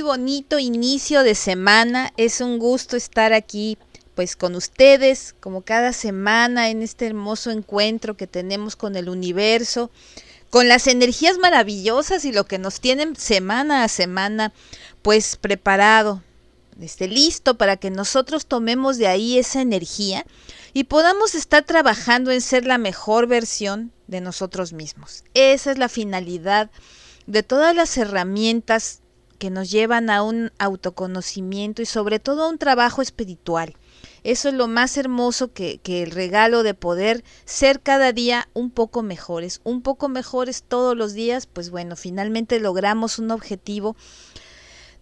Bonito inicio de semana. Es un gusto estar aquí pues con ustedes como cada semana en este hermoso encuentro que tenemos con el universo, con las energías maravillosas y lo que nos tienen semana a semana pues preparado, esté listo para que nosotros tomemos de ahí esa energía y podamos estar trabajando en ser la mejor versión de nosotros mismos. Esa es la finalidad de todas las herramientas que nos llevan a un autoconocimiento y sobre todo a un trabajo espiritual. Eso es lo más hermoso que, que, el regalo de poder ser cada día un poco mejores, un poco mejores todos los días, pues bueno, finalmente logramos un objetivo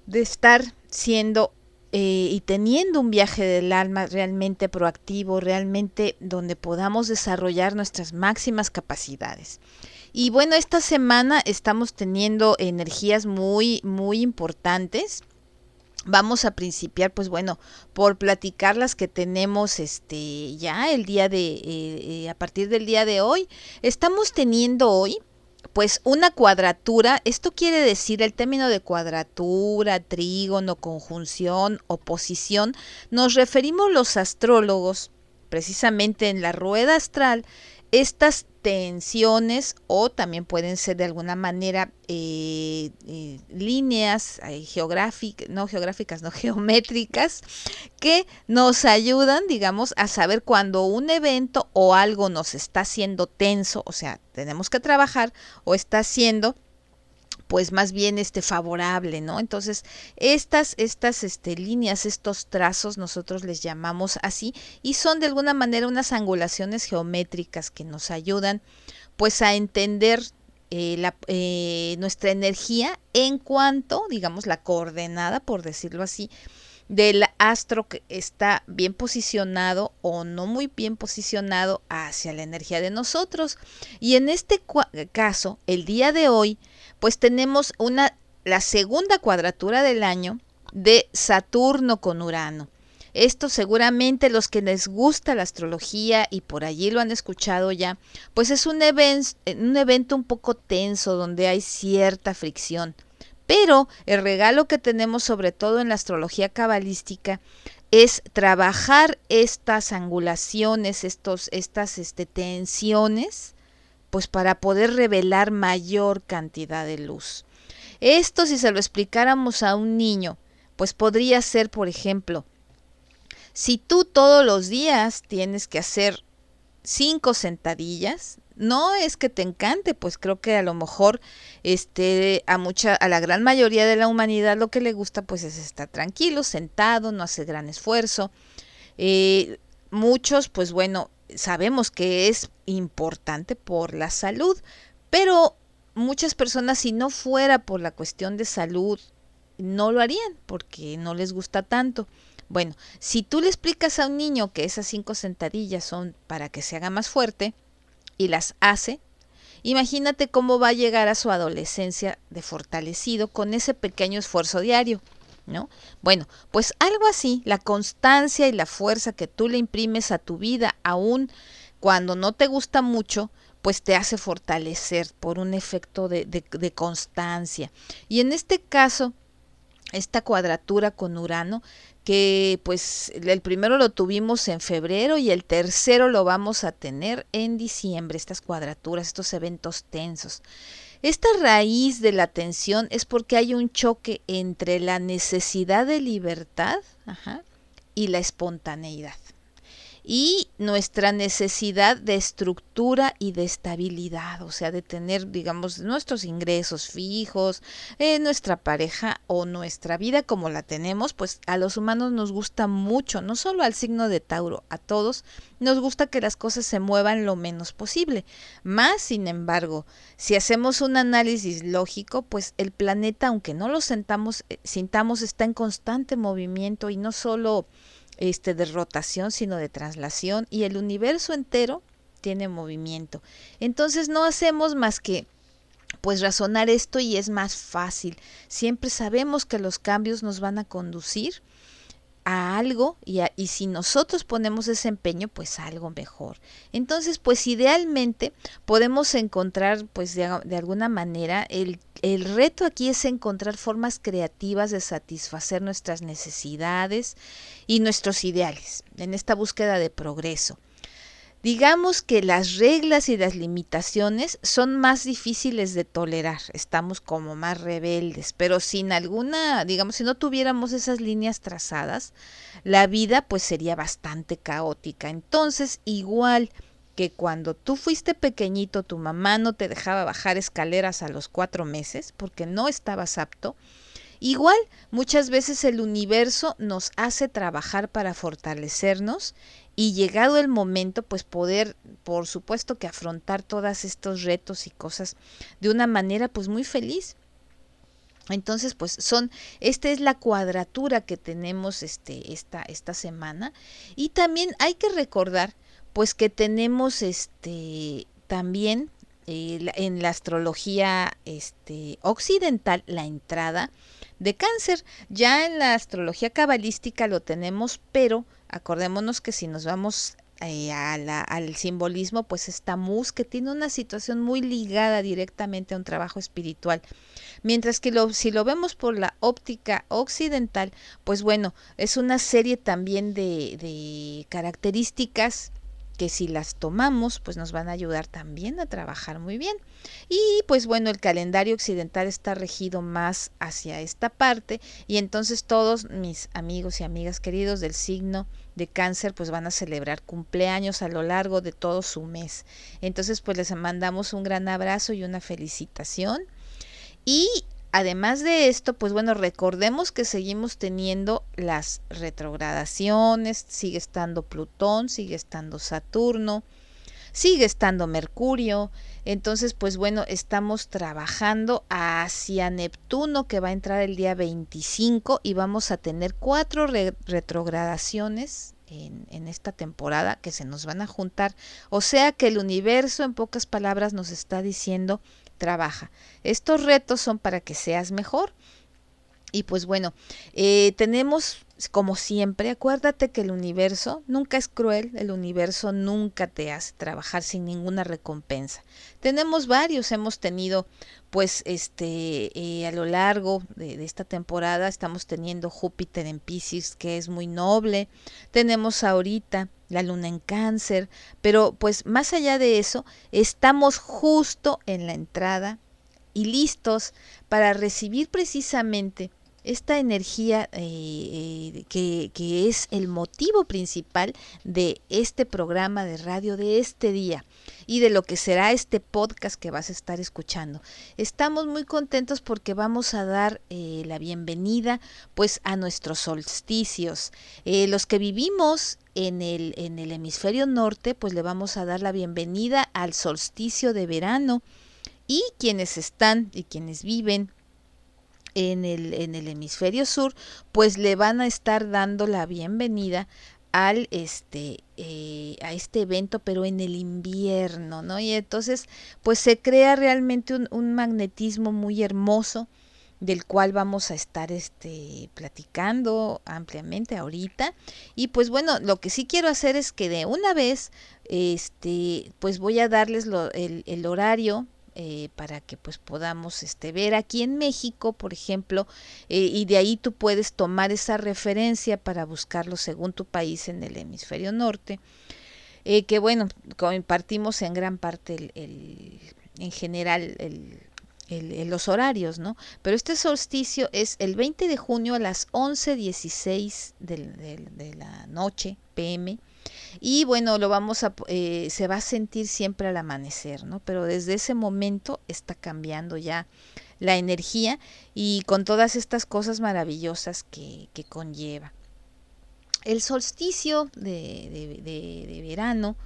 de estar siendo eh, y teniendo un viaje del alma realmente proactivo, realmente donde podamos desarrollar nuestras máximas capacidades. Y bueno, esta semana estamos teniendo energías muy, muy importantes. Vamos a principiar, pues bueno, por platicar las que tenemos este ya el día de, eh, eh, a partir del día de hoy. Estamos teniendo hoy pues una cuadratura, esto quiere decir el término de cuadratura, trígono, conjunción, oposición, nos referimos los astrólogos precisamente en la rueda astral estas tensiones o también pueden ser de alguna manera eh, eh, líneas eh, geográficas, no geográficas, no geométricas, que nos ayudan, digamos, a saber cuando un evento o algo nos está haciendo tenso, o sea, tenemos que trabajar o está haciendo pues más bien este favorable, ¿no? Entonces, estas estas este líneas, estos trazos nosotros les llamamos así y son de alguna manera unas angulaciones geométricas que nos ayudan pues a entender eh, la, eh, nuestra energía en cuanto, digamos, la coordenada, por decirlo así, del astro que está bien posicionado o no muy bien posicionado hacia la energía de nosotros. Y en este caso, el día de hoy, pues tenemos una, la segunda cuadratura del año de Saturno con Urano. Esto seguramente los que les gusta la astrología y por allí lo han escuchado ya, pues es un, un evento un poco tenso donde hay cierta fricción. Pero el regalo que tenemos sobre todo en la astrología cabalística es trabajar estas angulaciones, estos, estas este, tensiones, pues para poder revelar mayor cantidad de luz. Esto si se lo explicáramos a un niño, pues podría ser, por ejemplo, si tú todos los días tienes que hacer cinco sentadillas, no es que te encante, pues creo que a lo mejor este a mucha a la gran mayoría de la humanidad lo que le gusta pues es estar tranquilo, sentado, no hacer gran esfuerzo. Eh, muchos pues bueno, sabemos que es importante por la salud, pero muchas personas si no fuera por la cuestión de salud, no lo harían porque no les gusta tanto. Bueno, si tú le explicas a un niño que esas cinco sentadillas son para que se haga más fuerte y las hace, imagínate cómo va a llegar a su adolescencia de fortalecido con ese pequeño esfuerzo diario. ¿No? Bueno, pues algo así, la constancia y la fuerza que tú le imprimes a tu vida, aún cuando no te gusta mucho, pues te hace fortalecer por un efecto de, de, constancia. Y en este caso, esta cuadratura con Urano, que pues el primero lo tuvimos en febrero y el tercero lo vamos a tener en diciembre, estas cuadraturas, estos eventos tensos. Esta raíz de la tensión es porque hay un choque entre la necesidad de libertad y la espontaneidad. Y nuestra necesidad de estructura y de estabilidad, o sea, de tener, digamos, nuestros ingresos fijos, eh, nuestra pareja o nuestra vida como la tenemos, pues a los humanos nos gusta mucho, no solo al signo de Tauro, a todos nos gusta que las cosas se muevan lo menos posible. Más, sin embargo, si hacemos un análisis lógico, pues el planeta, aunque no lo sentamos, eh, sintamos, está en constante movimiento y no solo este, de rotación, sino de traslación, y el universo entero tiene movimiento. Entonces no hacemos más que pues razonar esto y es más fácil. Siempre sabemos que los cambios nos van a conducir a algo y, y, si nosotros ponemos ese empeño, pues a algo mejor. Entonces, pues idealmente podemos encontrar, pues de, de alguna manera, el, el, reto aquí es encontrar formas creativas de satisfacer nuestras necesidades y nuestros ideales en esta búsqueda de progreso. Digamos que las reglas y las limitaciones son más difíciles de tolerar, estamos como más rebeldes, pero sin alguna, digamos, si no tuviéramos esas líneas trazadas, la vida pues sería bastante caótica. Entonces, igual que cuando tú fuiste pequeñito, tu mamá no te dejaba bajar escaleras a los cuatro meses porque no estabas apto, Igual, muchas veces el universo nos hace trabajar para fortalecernos y llegado el momento, pues poder, por supuesto que afrontar todos estos retos y cosas de una manera pues muy feliz. Entonces, pues son, esta es la cuadratura que tenemos este, esta, esta semana. Y también hay que recordar, pues que tenemos este, también eh, en la astrología este, occidental la entrada de cáncer. Ya en la astrología cabalística lo tenemos, pero acordémonos que si nos vamos eh, al simbolismo, pues está Mus, que tiene una situación muy ligada directamente a un trabajo espiritual. Mientras que lo, si lo vemos por la óptica occidental, pues bueno, es una serie también de, de características que si las tomamos, pues nos van a ayudar también a trabajar muy bien. Y pues bueno, el calendario occidental está regido más hacia esta parte y entonces todos mis amigos y amigas queridos del signo de cáncer pues van a celebrar cumpleaños a lo largo de todo su mes. Entonces pues les mandamos un gran abrazo y una felicitación. Y además de esto, pues bueno, recordemos que seguimos teniendo las retrogradaciones, sigue estando Plutón, sigue estando Saturno, sigue estando Mercurio. Entonces, pues bueno, estamos trabajando hacia Neptuno que va a entrar el día 25 y vamos a tener cuatro retrogradaciones en, en, esta temporada que se nos van a juntar. O sea que el universo, en pocas palabras, nos está diciendo trabaja. Estos retos son para que seas mejor. Y pues bueno, eh, tenemos como siempre, acuérdate que el universo nunca es cruel, el universo nunca te hace trabajar sin ninguna recompensa. Tenemos varios, hemos tenido pues este eh, a lo largo de, de, esta temporada estamos teniendo Júpiter en Pisces que es muy noble, tenemos ahorita la luna en cáncer, pero pues más allá de eso, estamos justo en la entrada y listos para recibir precisamente esta energía eh, eh, que, que, es el motivo principal de este programa de radio de este día y de lo que será este podcast que vas a estar escuchando. Estamos muy contentos porque vamos a dar eh, la bienvenida pues a nuestros solsticios. los que vivimos en el, en el hemisferio norte pues le vamos a dar la bienvenida al solsticio de verano y quienes están y quienes viven en el, en el hemisferio sur, pues le van a estar dando la bienvenida al este eh, a este evento pero en el invierno no y entonces pues se crea realmente un, un, magnetismo muy hermoso del cual vamos a estar este platicando ampliamente ahorita. Y pues bueno lo que sí quiero hacer es que de una vez este pues voy a darles lo, el, el horario eh, para que pues podamos este, ver aquí en México, por ejemplo, eh, y de ahí tú puedes tomar esa referencia para buscarlo según tu país en el hemisferio norte, eh, que bueno, compartimos en gran parte el, en general el, los horarios, ¿no? Pero este solsticio es el 20 de junio a las 11.16 de, de, de la noche, PM, y bueno, lo vamos a, eh, se va a sentir siempre al amanecer, ¿no? Pero desde ese momento está cambiando ya la energía y con todas estas cosas maravillosas que, que conlleva. El solsticio de, de, verano,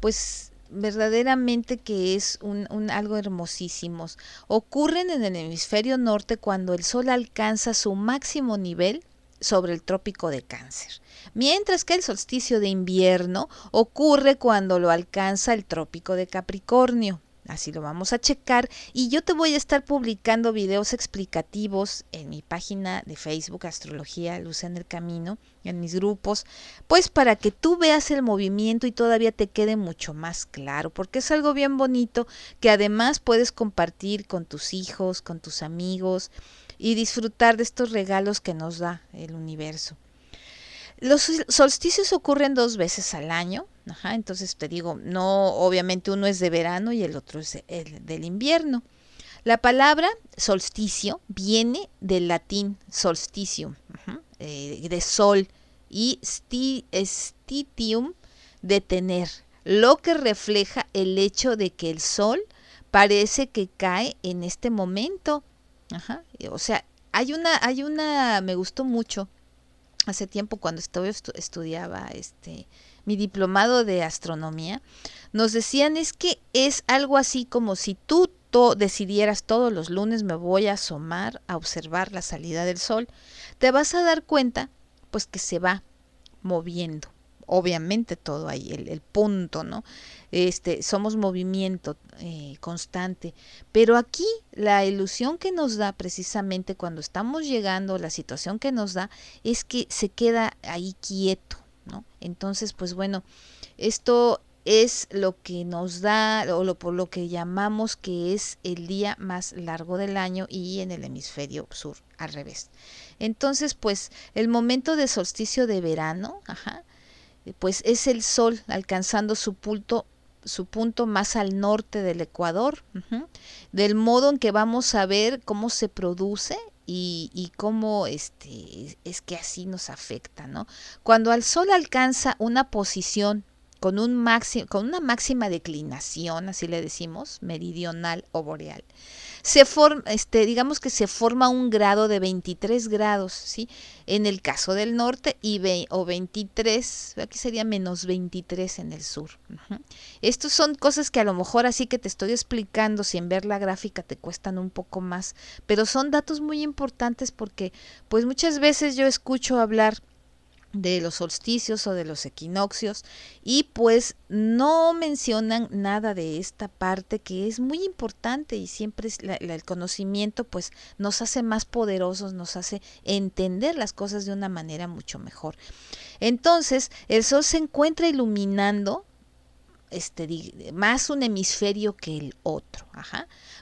pues verdaderamente que es un, un, algo hermosísimo. Ocurren en el hemisferio norte cuando el sol alcanza su máximo nivel sobre el trópico de cáncer, mientras que el solsticio de invierno ocurre cuando lo alcanza el trópico de Capricornio. Así lo vamos a checar y yo te voy a estar publicando videos explicativos en mi página de Facebook Astrología Luz en el Camino, en mis grupos, pues para que tú veas el movimiento y todavía te quede mucho más claro, porque es algo bien bonito que además puedes compartir con tus hijos, con tus amigos y disfrutar de estos regalos que nos da el universo. Los solsticios ocurren dos veces al año, entonces te digo, no, obviamente uno es de verano y el otro es el del invierno. La palabra solsticio viene del latín solsticium, eh, de sol, y stitium, de tener, lo que refleja el hecho de que el sol parece que cae en este momento. Ajá, o sea, hay una, hay una, me gustó mucho hace tiempo cuando estudiaba este mi diplomado de astronomía, nos decían es que es algo así como si tú decidieras todos los lunes me voy a asomar a observar la salida del sol, te vas a dar cuenta pues que se va moviendo. Obviamente todo ahí, el, punto, ¿no? Este, somos movimiento eh, constante. Pero aquí la ilusión que nos da precisamente cuando estamos llegando, la situación que nos da, es que se queda ahí quieto entonces, pues bueno, esto es lo que nos da o lo, por lo que llamamos que es el día más largo del año y en el hemisferio sur al revés. Entonces, pues el momento de solsticio de verano, pues es el sol alcanzando su punto su punto más al norte del Ecuador, del modo en que vamos a ver cómo se produce y, y, cómo este, es que así nos afecta, ¿no? Cuando el Sol alcanza una posición con, un máximo, con una máxima declinación, así le decimos, meridional o boreal, se forma, este, digamos que se forma un grado de 23 grados, ¿sí? En el caso del norte y o 23, aquí sería menos 23 en el sur. Estos son cosas que a lo mejor así que te estoy explicando sin ver la gráfica te cuestan un poco más, pero son datos muy importantes porque pues muchas veces yo escucho hablar de los solsticios o de los equinoccios y pues no mencionan nada de esta parte que es muy importante y siempre es el conocimiento pues nos hace más poderosos, nos hace entender las cosas de una manera mucho mejor. Entonces el sol se encuentra iluminando este, más un hemisferio que el otro.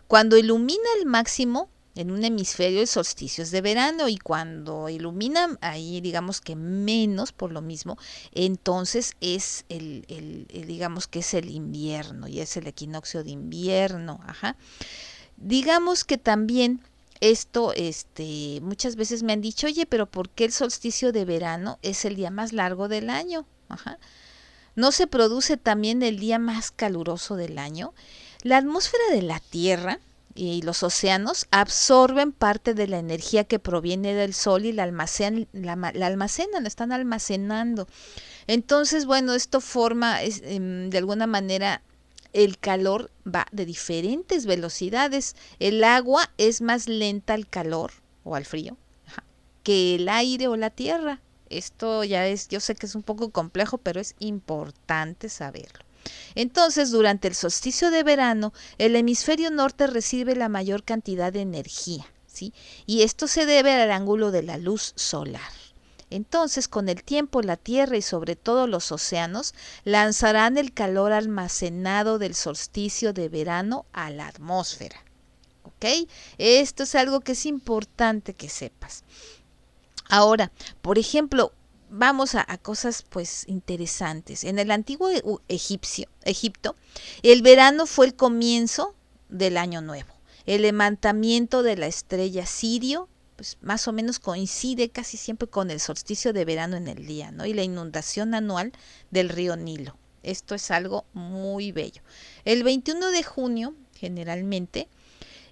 Cuando ilumina el máximo, en un hemisferio el solsticio es de verano y cuando ilumina ahí digamos que menos por lo mismo, entonces es el, el, digamos que es el invierno y es el equinoccio de invierno, ajá. Digamos que también esto, este, muchas veces me han dicho, oye, pero ¿por qué el solsticio de verano es el día más largo del año? Ajá. ¿No se produce también el día más caluroso del año? La atmósfera de la Tierra, y los océanos absorben parte de la energía que proviene del sol y la almacenan, la, almacenan, están almacenando. Entonces, bueno, esto forma em, de alguna manera el calor va de diferentes velocidades. El agua es más lenta al calor o al frío que el aire o la tierra. Esto ya es, yo sé que es un poco complejo, pero es importante saberlo. Entonces, durante el solsticio de verano, el hemisferio norte recibe la mayor cantidad de energía, ¿sí? Y esto se debe al ángulo de la luz solar. Entonces, con el tiempo, la Tierra y sobre todo los océanos lanzarán el calor almacenado del solsticio de verano a la atmósfera. ¿Ok? Esto es algo que es importante que sepas. Ahora, por ejemplo, vamos a, cosas pues interesantes. En el antiguo e, egipcio, Egipto, el verano fue el comienzo del año nuevo. El levantamiento de la estrella Sirio pues más o menos coincide casi siempre con el solsticio de verano en el día, ¿no? Y la inundación anual del río Nilo. Esto es algo muy bello. El 21 de junio, generalmente,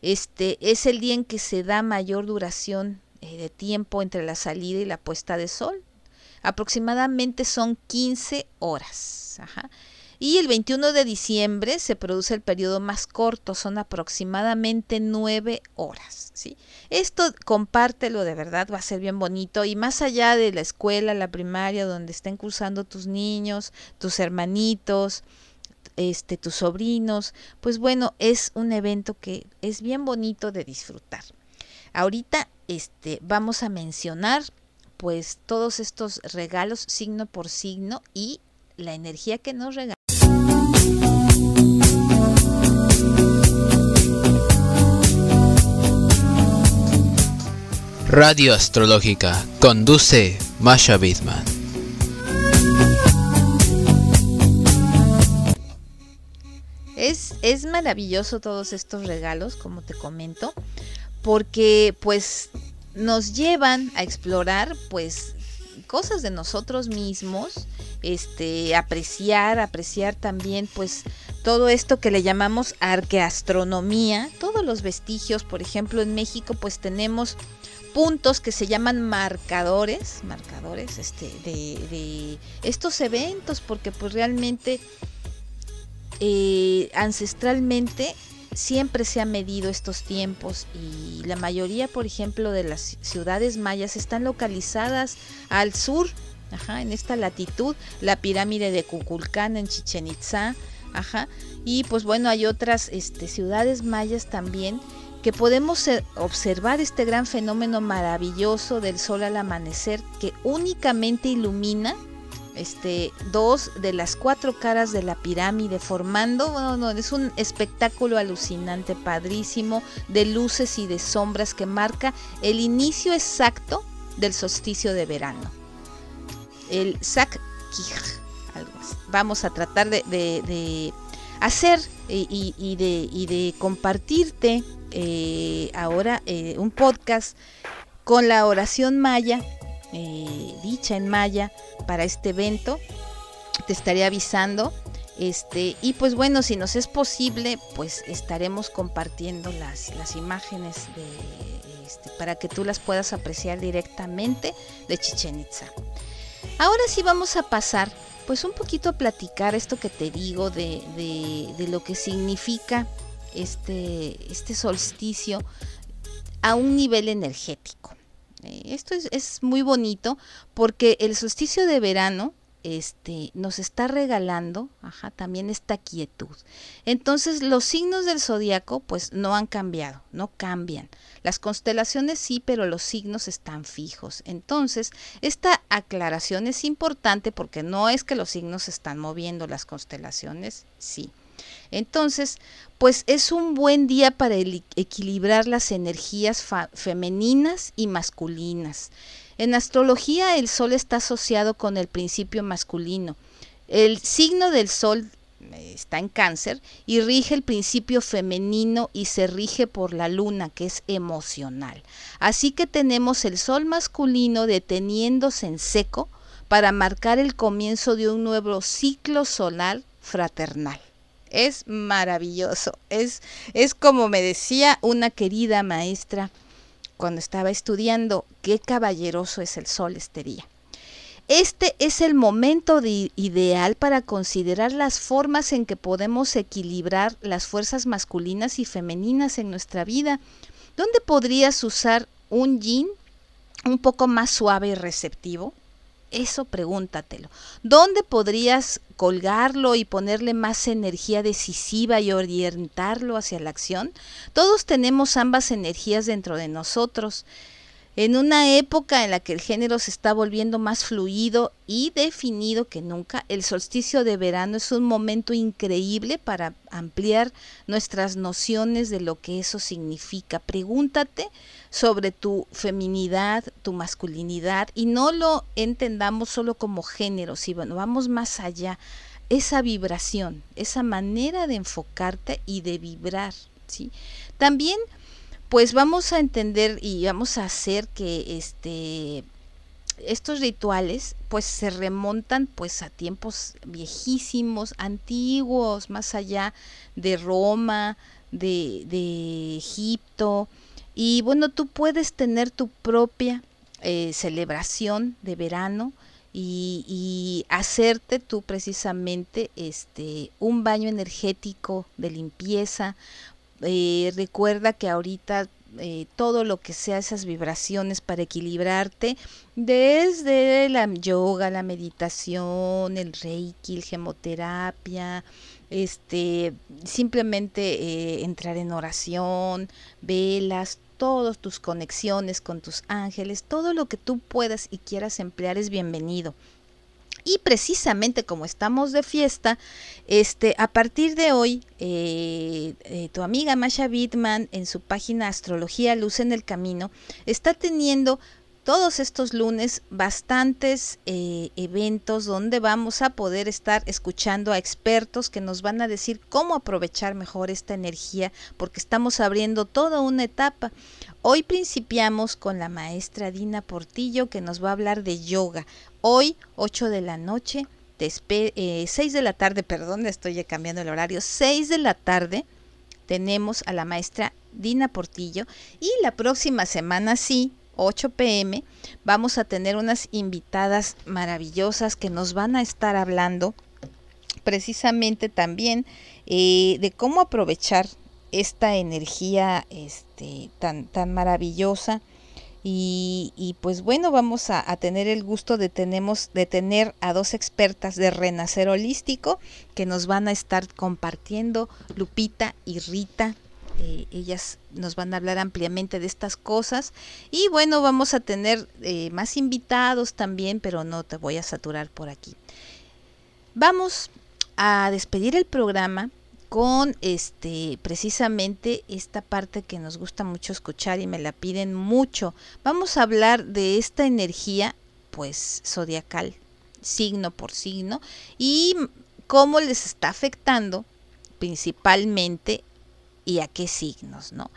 este es el día en que se da mayor duración eh, de tiempo entre la salida y la puesta de sol. Aproximadamente son 15 horas. Y el 21 de diciembre se produce el periodo más corto, son aproximadamente 9 horas. ¿sí? Esto compártelo de verdad, va a ser bien bonito. Y más allá de la escuela, la primaria, donde estén cursando tus niños, tus hermanitos, este, tus sobrinos, pues bueno, es un evento que es bien bonito de disfrutar. Ahorita este, vamos a mencionar pues todos estos regalos signo por signo y la energía que nos regala. Radio Astrológica conduce Masha Bidman. Es, es maravilloso todos estos regalos, como te comento, porque pues nos llevan a explorar pues cosas de nosotros mismos, este apreciar, apreciar también pues todo esto que le llamamos arqueastronomía, todos los vestigios, por ejemplo, en México pues tenemos puntos que se llaman marcadores, marcadores este, de, estos eventos, porque pues realmente eh, ancestralmente siempre se han medido estos tiempos y la mayoría, por ejemplo, de las ciudades mayas están localizadas al sur, ajá, en esta latitud, la pirámide de Cuculcán en Chichen Itza, ajá, y pues bueno, hay otras este, ciudades mayas también que podemos eh, observar este gran fenómeno maravilloso del sol al amanecer que únicamente ilumina este, dos de las cuatro caras de la pirámide formando, bueno, es un espectáculo alucinante, padrísimo, de luces y de sombras que marca el inicio exacto del solsticio de verano. El Sak Vamos a tratar de, hacer y, de, y de compartirte eh, ahora eh, un podcast con la oración maya, eh, dicha en maya, para este evento. Te estaré avisando. Este, y pues bueno, si nos es posible, pues estaremos compartiendo las, las imágenes este, para que tú las puedas apreciar directamente de Chichen Itza. Ahora sí vamos a pasar pues un poquito a platicar esto que te digo de, de, de lo que significa este, este solsticio a un nivel energético. Esto es, muy bonito porque el solsticio de verano este, nos está regalando también esta quietud. Entonces los signos del zodiaco pues no han cambiado, no cambian. Las constelaciones sí, pero los signos están fijos. Entonces esta aclaración es importante porque no es que los signos se están moviendo, las constelaciones sí. Entonces, pues es un buen día para equilibrar las energías femeninas y masculinas. En astrología el sol está asociado con el principio masculino. El signo del sol eh, está en cáncer y rige el principio femenino y se rige por la luna, que es emocional. Así que tenemos el sol masculino deteniéndose en seco para marcar el comienzo de un nuevo ciclo solar fraternal es maravilloso. Es, es como me decía una querida maestra cuando estaba estudiando, qué caballeroso es el sol este día. Este es el momento ideal para considerar las formas en que podemos equilibrar las fuerzas masculinas y femeninas en nuestra vida. ¿Dónde podrías usar un yin un poco más suave y receptivo? Eso pregúntatelo. ¿Dónde podrías colgarlo y ponerle más energía decisiva y orientarlo hacia la acción? Todos tenemos ambas energías dentro de nosotros. En una época en la que el género se está volviendo más fluido y definido que nunca, el solsticio de verano es un momento increíble para ampliar nuestras nociones de lo que eso significa. Pregúntate sobre tu feminidad, tu masculinidad y no lo entendamos solo como género, sino vamos más allá. Esa vibración, esa manera de enfocarte y de vibrar. ¿sí? También pues vamos a entender y vamos a hacer que este estos rituales pues se remontan pues a tiempos viejísimos, antiguos, más allá de Roma, de, de Egipto. Y bueno, tú puedes tener tu propia eh, celebración de verano y, y, hacerte tú precisamente este un baño energético de limpieza. Eh, recuerda que ahorita eh, todo lo que sea esas vibraciones para equilibrarte, desde la yoga, la meditación, el reiki, el gemoterapia, este, simplemente eh, entrar en oración, velas, todas tus conexiones con tus ángeles, todo lo que tú puedas y quieras emplear es bienvenido. Y precisamente como estamos de fiesta, este, a partir de hoy, eh, eh, tu amiga Masha Bittman en su página Astrología Luz en el Camino está teniendo todos estos lunes bastantes eh, eventos donde vamos a poder estar escuchando a expertos que nos van a decir cómo aprovechar mejor esta energía porque estamos abriendo toda una etapa. Hoy principiamos con la maestra Dina Portillo que nos va a hablar de yoga. Hoy, 8 de la noche, eh, 6 de la tarde, perdón, estoy cambiando el horario, 6 de la tarde tenemos a la maestra Dina Portillo y la próxima semana sí, 8 pm, vamos a tener unas invitadas maravillosas que nos van a estar hablando precisamente también eh, de cómo aprovechar esta energía este, tan, tan maravillosa y, pues bueno, vamos a, tener el gusto de, tenemos, de tener a dos expertas de renacer holístico que nos van a estar compartiendo, Lupita y Rita. Eh, ellas nos van a hablar ampliamente de estas cosas y bueno, vamos a tener eh, más invitados también, pero no te voy a saturar por aquí. Vamos a despedir el programa con este precisamente esta parte que nos gusta mucho escuchar y me la piden mucho. Vamos a hablar de esta energía pues zodiacal, signo por signo y cómo les está afectando principalmente y a qué signos, ¿no?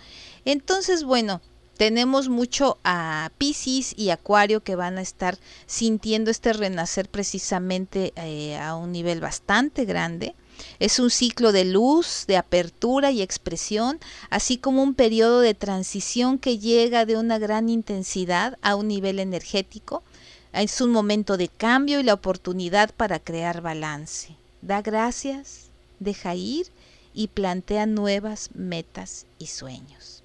Entonces, bueno, tenemos mucho a Pisces y Acuario que van a estar sintiendo este renacer precisamente eh, a un nivel bastante grande. Es un ciclo de luz, de apertura y expresión, así como un periodo de transición que llega de una gran intensidad a un nivel energético. Es un momento de cambio y la oportunidad para crear balance. Da gracias, deja ir y plantea nuevas metas y sueños.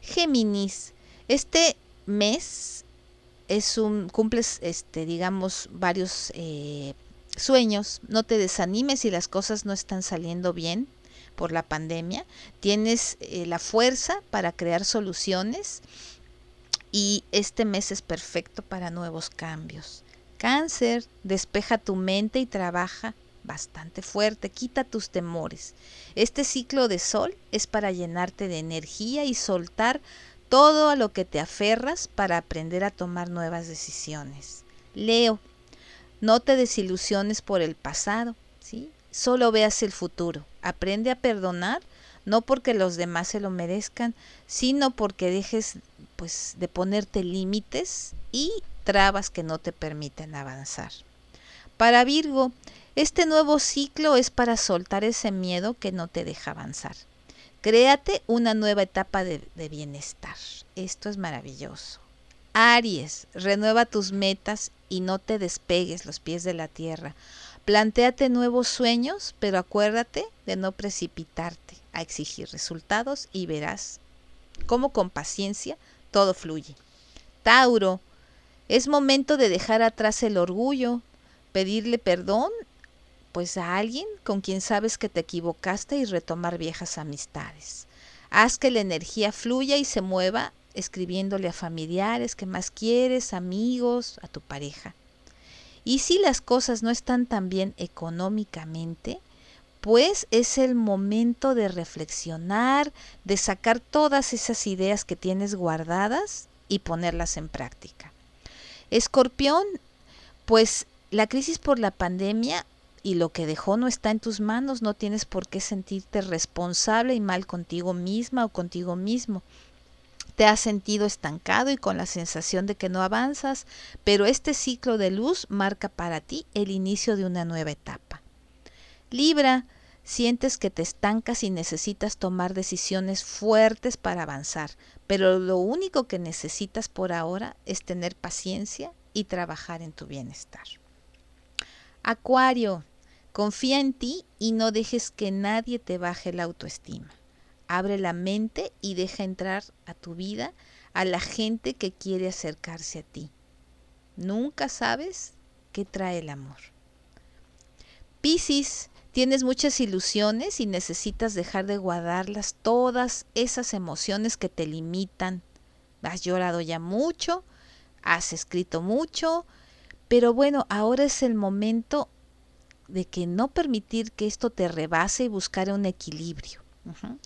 Géminis, este mes es un cumples este digamos varios eh, sueños, no te desanimes si las cosas no están saliendo bien por la pandemia. Tienes eh, la fuerza para crear soluciones y este mes es perfecto para nuevos cambios. Cáncer, despeja tu mente y trabaja bastante fuerte, quita tus temores. Este ciclo de sol es para llenarte de energía y soltar todo a lo que te aferras para aprender a tomar nuevas decisiones. Leo, no te desilusiones por el pasado, ¿sí? Solo veas el futuro. Aprende a perdonar, no porque los demás se lo merezcan, sino porque dejes pues de ponerte límites y trabas que no te permiten avanzar. Para Virgo, este nuevo ciclo es para soltar ese miedo que no te deja avanzar. Créate una nueva etapa de, de bienestar. Esto es maravilloso. Aries, renueva tus metas y no te despegues los pies de la tierra. Plantéate nuevos sueños, pero acuérdate de no precipitarte a exigir resultados y verás cómo con paciencia todo fluye. Tauro, es momento de dejar atrás el orgullo, pedirle perdón pues a alguien con quien sabes que te equivocaste y retomar viejas amistades. Haz que la energía fluya y se mueva escribiéndole a familiares que más quieres, amigos, a tu pareja. Y si las cosas no están tan bien económicamente, pues es el momento de reflexionar, de sacar todas esas ideas que tienes guardadas y ponerlas en práctica. Escorpión, pues la crisis por la pandemia y lo que dejó no está en tus manos, no tienes por qué sentirte responsable y mal contigo misma o contigo mismo. Te has sentido estancado y con la sensación de que no avanzas, pero este ciclo de luz marca para ti el inicio de una nueva etapa. Libra, sientes que te estancas y necesitas tomar decisiones fuertes para avanzar, pero lo único que necesitas por ahora es tener paciencia y trabajar en tu bienestar. Acuario, confía en ti y no dejes que nadie te baje la autoestima. Abre la mente y deja entrar a tu vida a la gente que quiere acercarse a ti. Nunca sabes qué trae el amor. Piscis, tienes muchas ilusiones y necesitas dejar de guardarlas todas esas emociones que te limitan. Has llorado ya mucho, has escrito mucho, pero bueno, ahora es el momento de que no permitir que esto te rebase y buscar un equilibrio.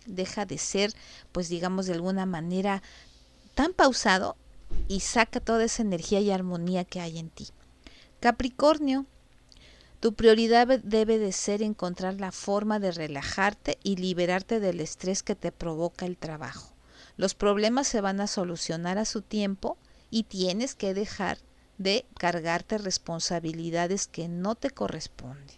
Deja de ser, pues digamos de alguna manera, tan pausado y saca toda esa energía y armonía que hay en ti. Capricornio, tu prioridad debe de ser encontrar la forma de relajarte y liberarte del estrés que te provoca el trabajo. Los problemas se van a solucionar a su tiempo y tienes que dejar de cargarte responsabilidades que no te corresponden.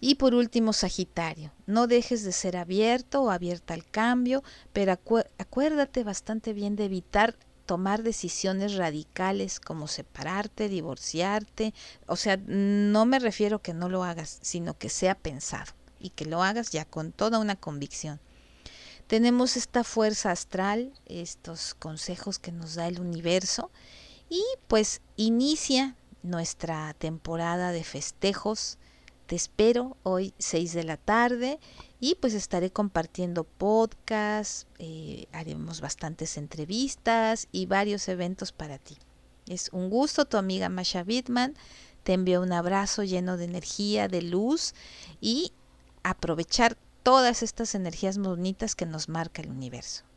Y por último, Sagitario, no dejes de ser abierto o abierta al cambio, pero acuérdate bastante bien de evitar tomar decisiones radicales como separarte, divorciarte. O sea, no me refiero que no lo hagas, sino que sea pensado y que lo hagas ya con toda una convicción. Tenemos esta fuerza astral, estos consejos que nos da el universo y pues inicia nuestra temporada de festejos te espero hoy 6 de la tarde y pues estaré compartiendo podcast, eh, haremos bastantes entrevistas y varios eventos para ti. Es un gusto, tu amiga Masha Bitman. Te envío un abrazo lleno de energía, de luz y aprovechar todas estas energías bonitas que nos marca el universo.